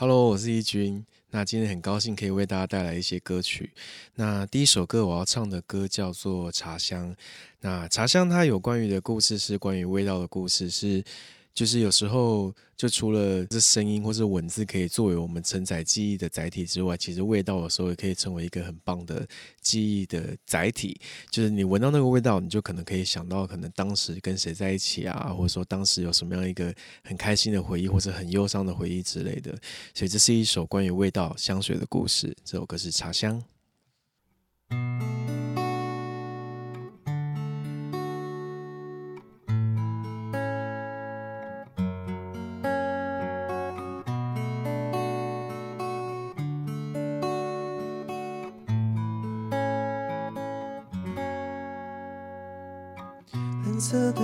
Hello，我是一军。那今天很高兴可以为大家带来一些歌曲。那第一首歌我要唱的歌叫做《茶香》。那茶香它有关于的故事是关于味道的故事，是。就是有时候，就除了这声音或是文字可以作为我们承载记忆的载体之外，其实味道有时候也可以成为一个很棒的记忆的载体。就是你闻到那个味道，你就可能可以想到可能当时跟谁在一起啊，或者说当时有什么样一个很开心的回忆，或者很忧伤的回忆之类的。所以这是一首关于味道香水的故事。这首歌是《茶香》。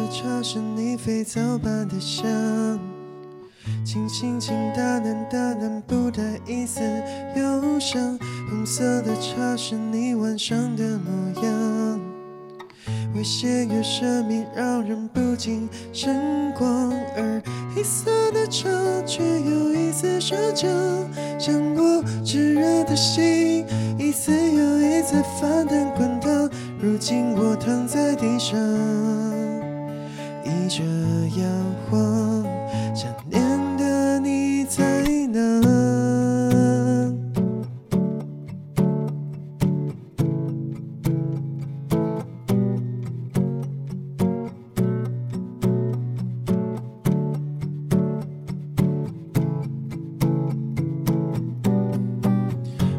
色的茶是你肥皂般的香，轻轻轻淡淡淡淡，不带一丝忧伤。红色的茶是你晚上的模样，微血越神秘，让人不禁神光。而黑色的茶却有一丝奢求，像我炙热的心，一次又一次翻腾滚烫。如今我躺在地上。着摇晃，想念的你在哪？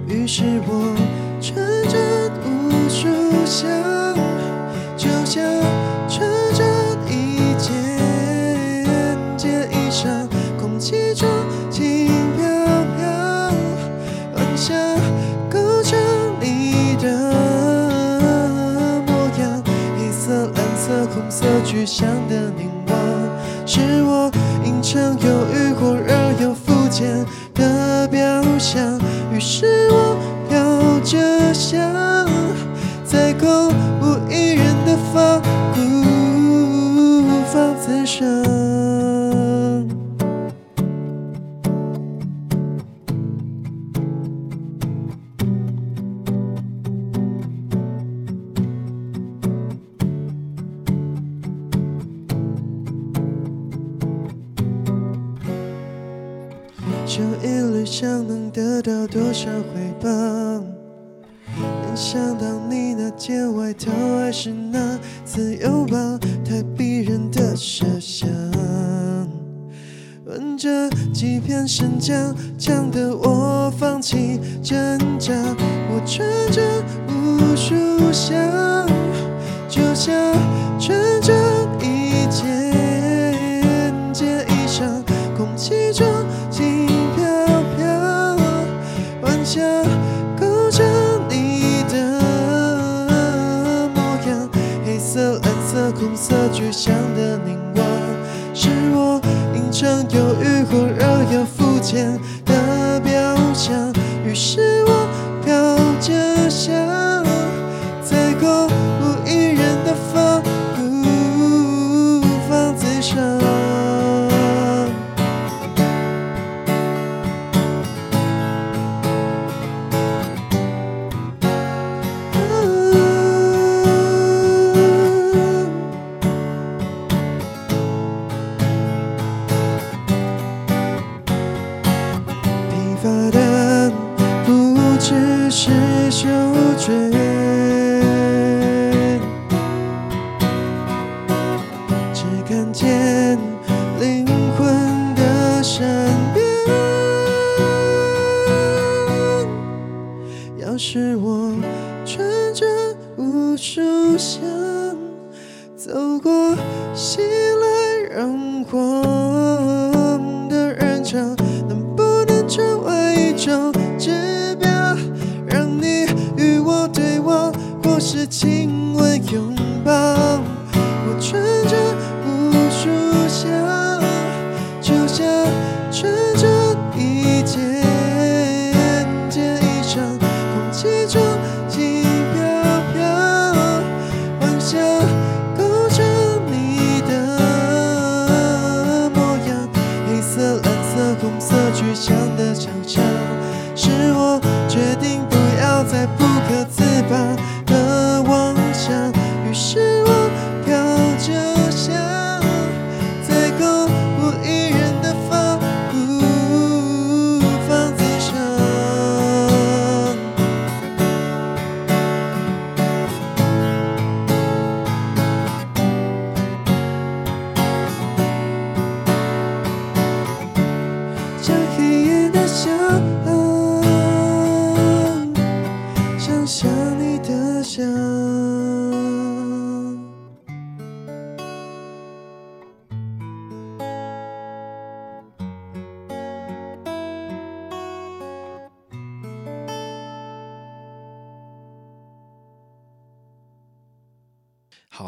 于是我穿着无数香，就一缕香能得到多少回报？联想到你那件外套，还是那自由包，太逼人的设想。闻着几片生姜，呛得我放弃挣扎。我穿着无数香，就像穿着一件件衣裳，空气中。勾着你的模样黑色蓝色红色具象的凝望是我隐藏犹豫后热要肤浅的表象于是我飘着香情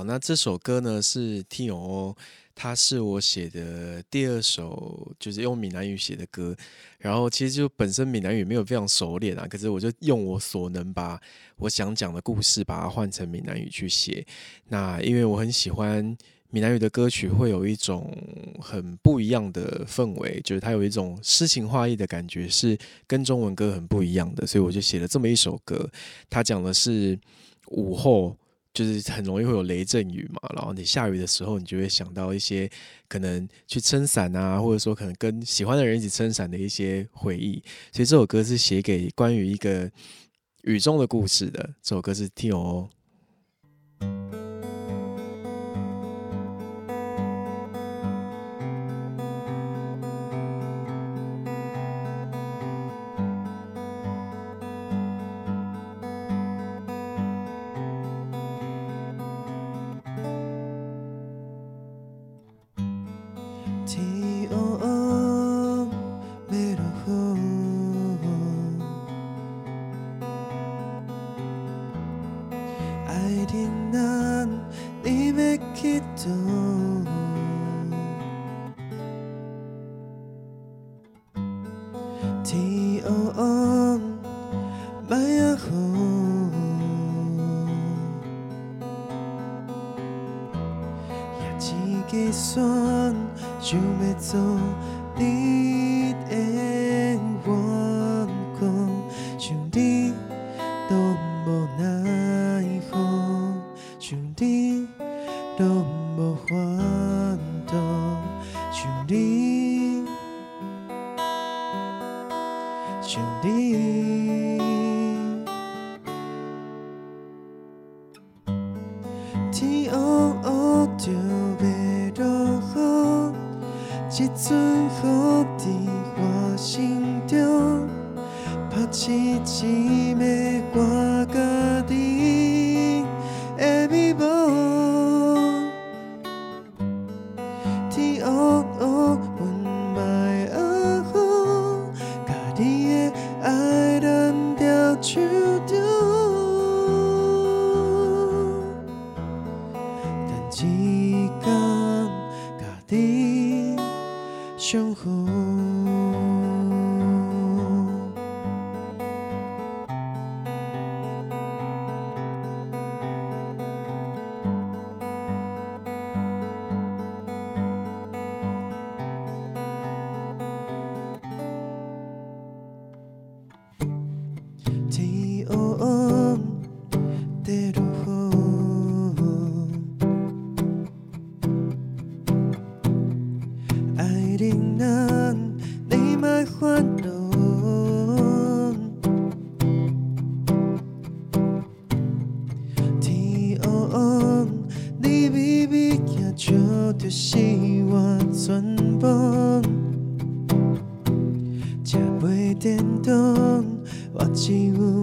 那这首歌呢是 T O，它是我写的第二首，就是用闽南语写的歌。然后其实就本身闽南语没有非常熟练啊，可是我就用我所能把我想讲的故事把它换成闽南语去写。那因为我很喜欢闽南语的歌曲，会有一种很不一样的氛围，就是它有一种诗情画意的感觉，是跟中文歌很不一样的，所以我就写了这么一首歌。它讲的是午后。就是很容易会有雷阵雨嘛，然后你下雨的时候，你就会想到一些可能去撑伞啊，或者说可能跟喜欢的人一起撑伞的一些回忆。所以这首歌是写给关于一个雨中的故事的。这首歌是 T 也一个选。想要做你天黑你微微行笑，就是我全部。吃袂电动，我只有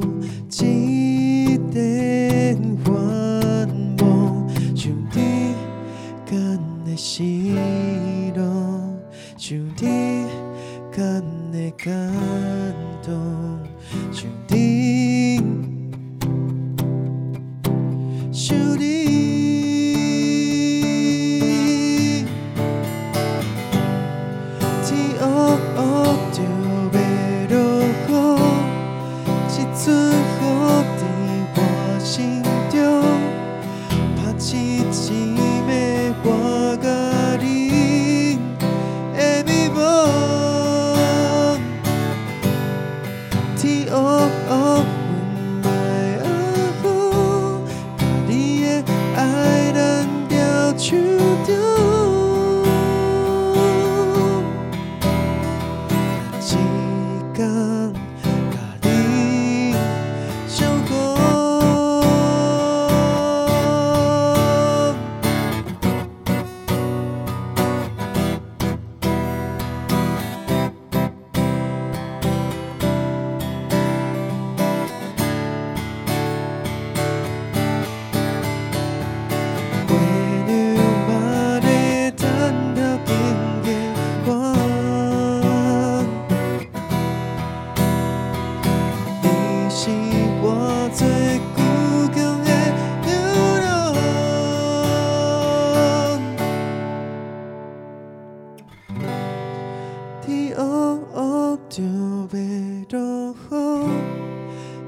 就要落雨，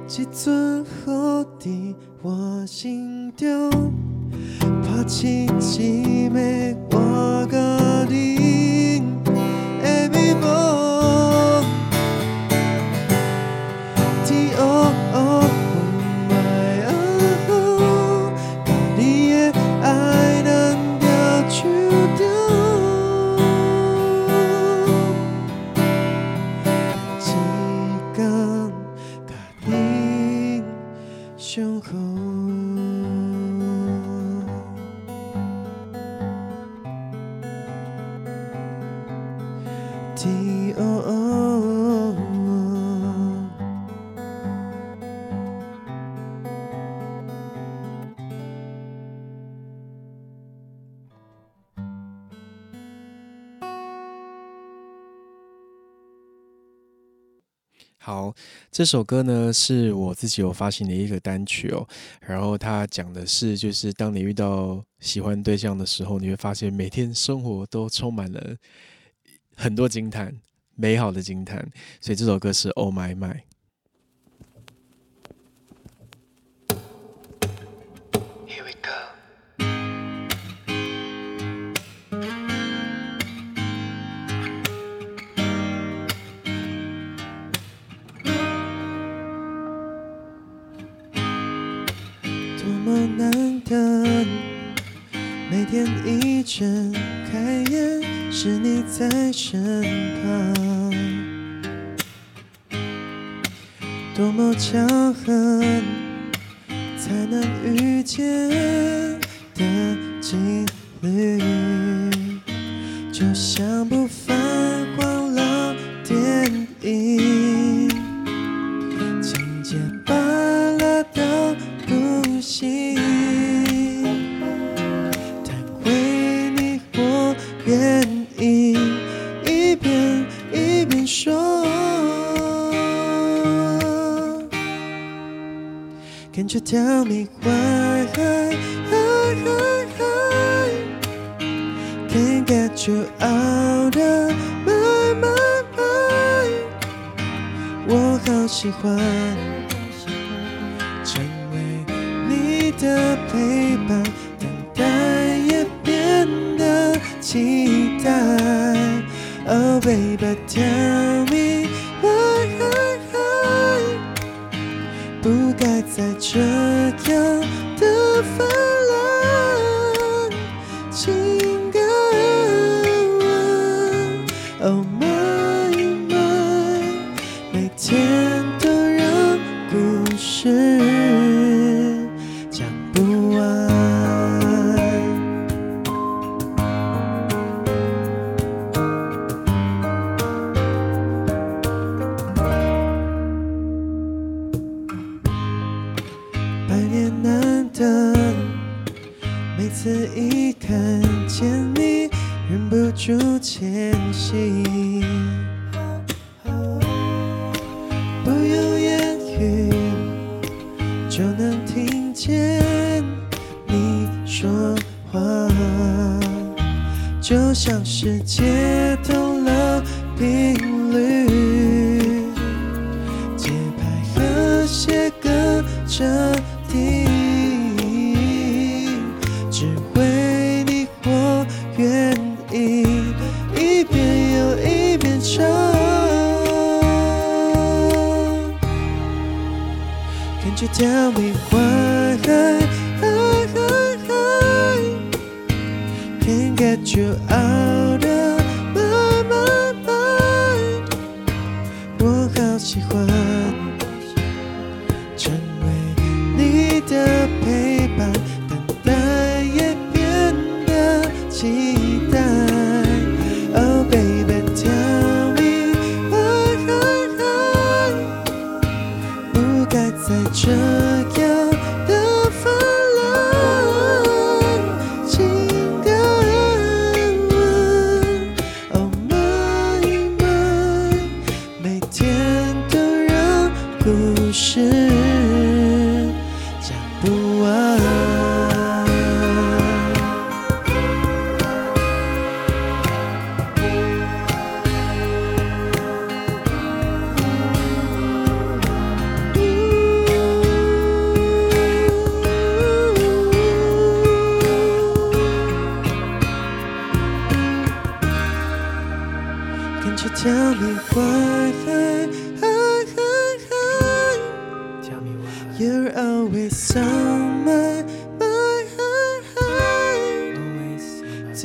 一阵雨伫我心中。拍起一好，这首歌呢是我自己有发行的一个单曲哦。然后它讲的是，就是当你遇到喜欢对象的时候，你会发现每天生活都充满了很多惊叹，美好的惊叹。所以这首歌是《Oh My My》。多么巧合。”才能遇见的几率，就像 tell me why? Can't get you out of my mind. 我好喜欢成为你的陪伴，等待也变得期待。Oh baby, tell. 小世界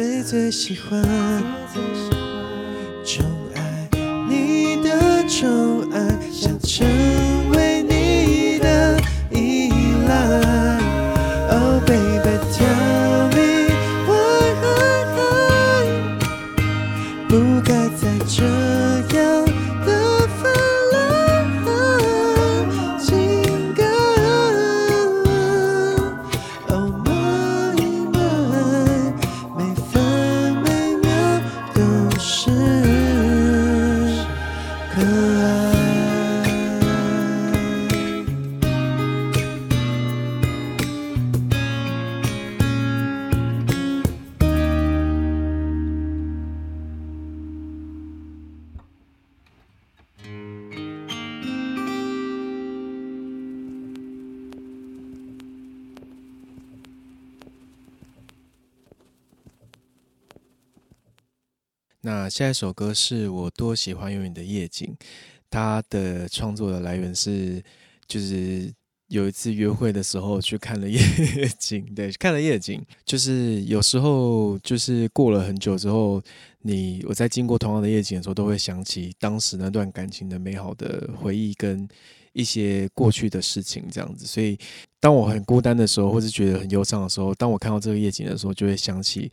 最最喜欢？宠爱你的宠那下一首歌是我多喜欢有你的夜景，它的创作的来源是就是有一次约会的时候去看了夜景，对，看了夜景，就是有时候就是过了很久之后，你我在经过同样的夜景的时候，都会想起当时那段感情的美好的回忆跟一些过去的事情，这样子。所以当我很孤单的时候，或是觉得很忧伤的时候，当我看到这个夜景的时候，就会想起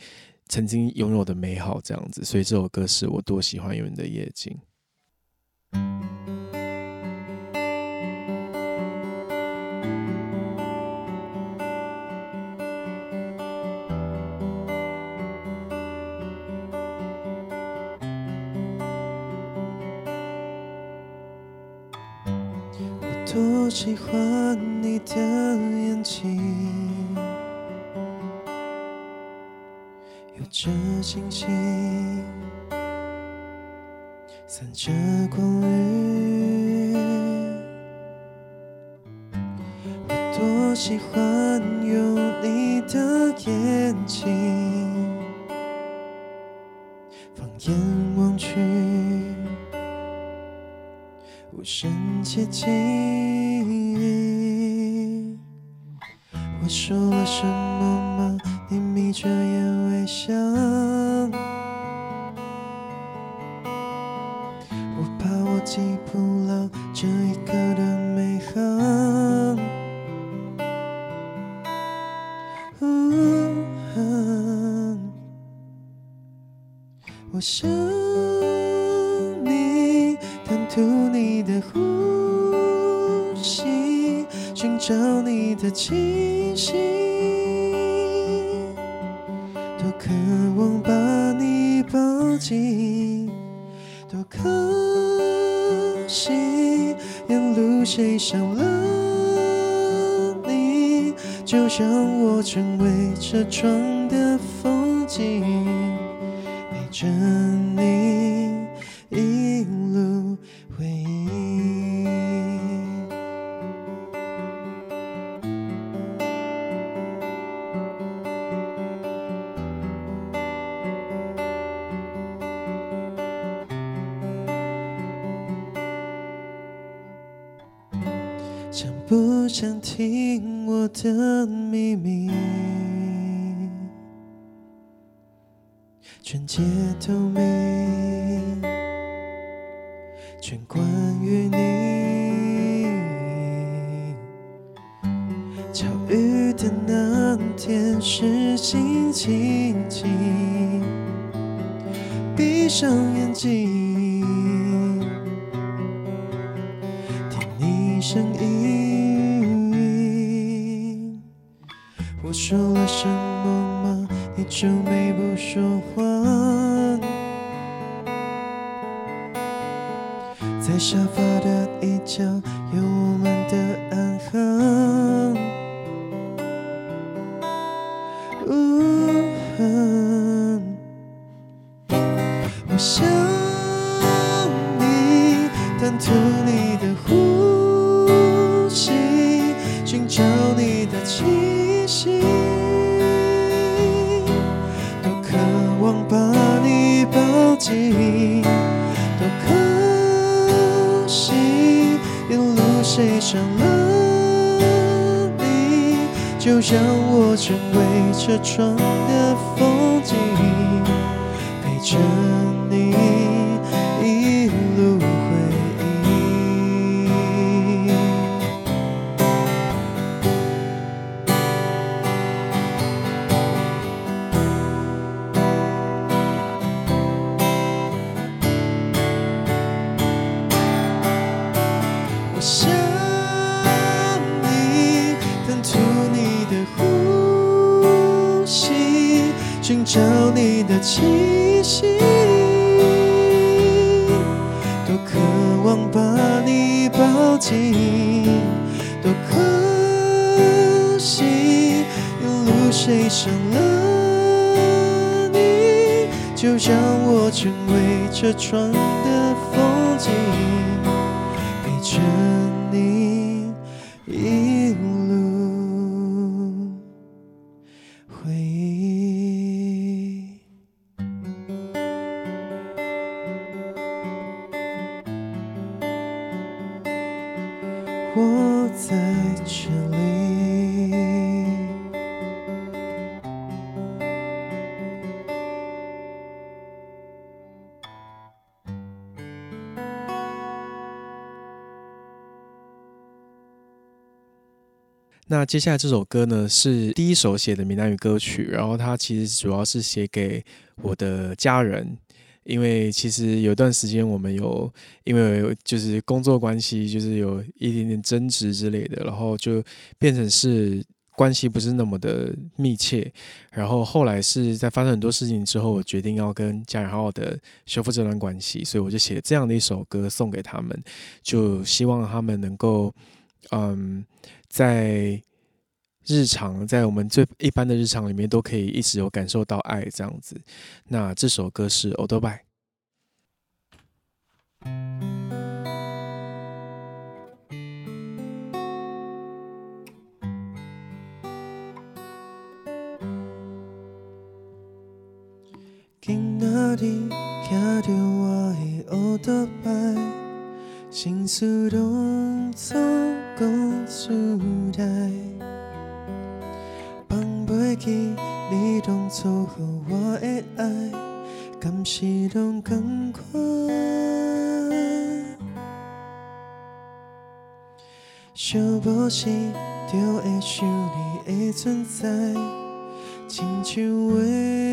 曾经拥有的美好，这样子。所以这首歌是我多喜欢有你的夜景。我多喜欢你的眼睛，着星星，散着光晕。我多喜欢有你的眼睛，放眼望去。无声接近。我说了什么我想你，贪图你的呼吸，寻找你的气息，多渴望把你抱紧，多可惜沿路谁伤了你，就让我成为车窗不想听我的秘密？全街透明，皱眉不说话。在沙发的一角有我们的暗号。车。找你的气息，多渴望把你抱紧，多可惜，一路谁伤了你，就让我成为车窗那接下来这首歌呢，是第一首写的闽南语歌曲，然后它其实主要是写给我的家人，因为其实有段时间我们有因为就是工作关系，就是有一点点争执之类的，然后就变成是关系不是那么的密切，然后后来是在发生很多事情之后，我决定要跟家人好好的修复这段关系，所以我就写这样的一首歌送给他们，就希望他们能够，嗯。在日常，在我们最一般的日常里面，都可以一直有感受到爱这样子。那这首歌是《o d o b y 今仔日骑着我的乌托邦，心事拢总讲出来，放袂记你当初予我的爱，敢是拢同款？想无时就会想你的存在，亲像月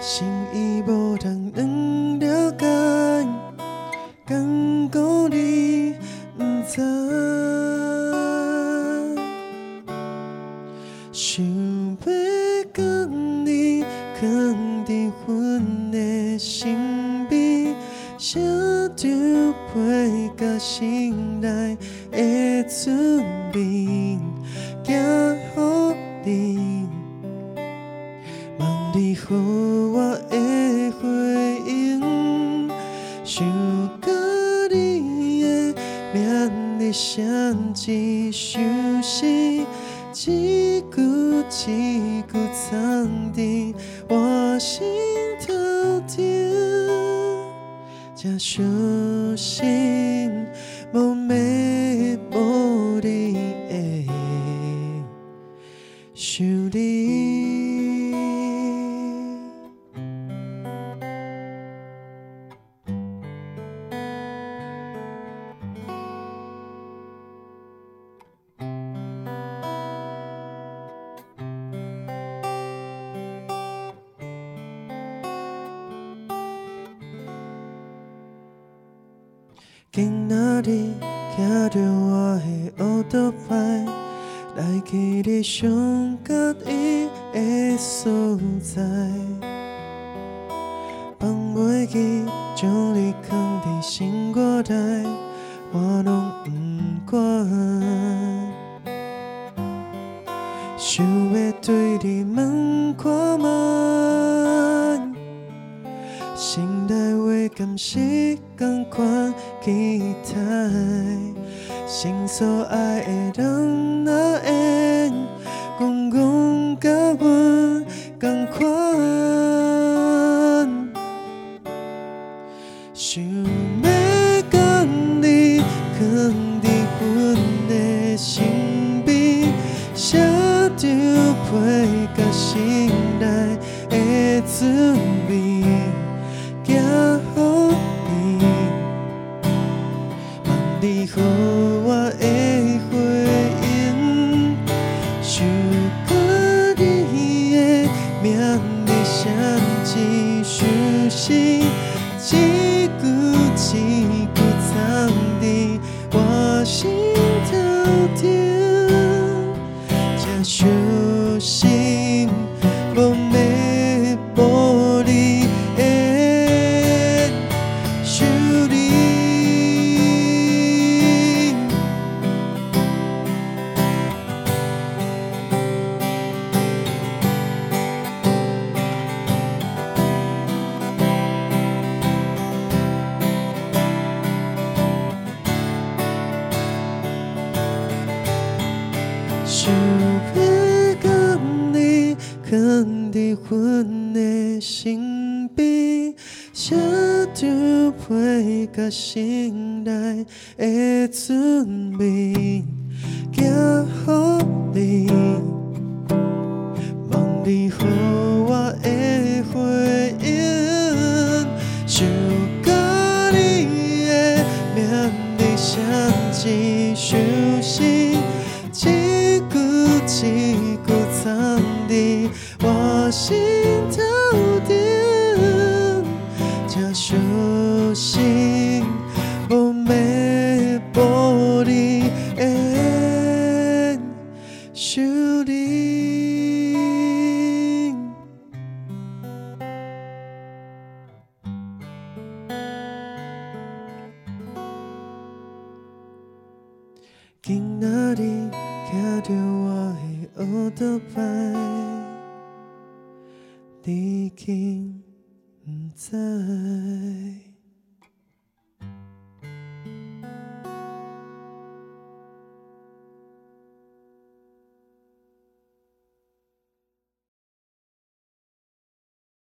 心 Cảm xúc 心所爱的那几休息，几股几股藏地，我心疼。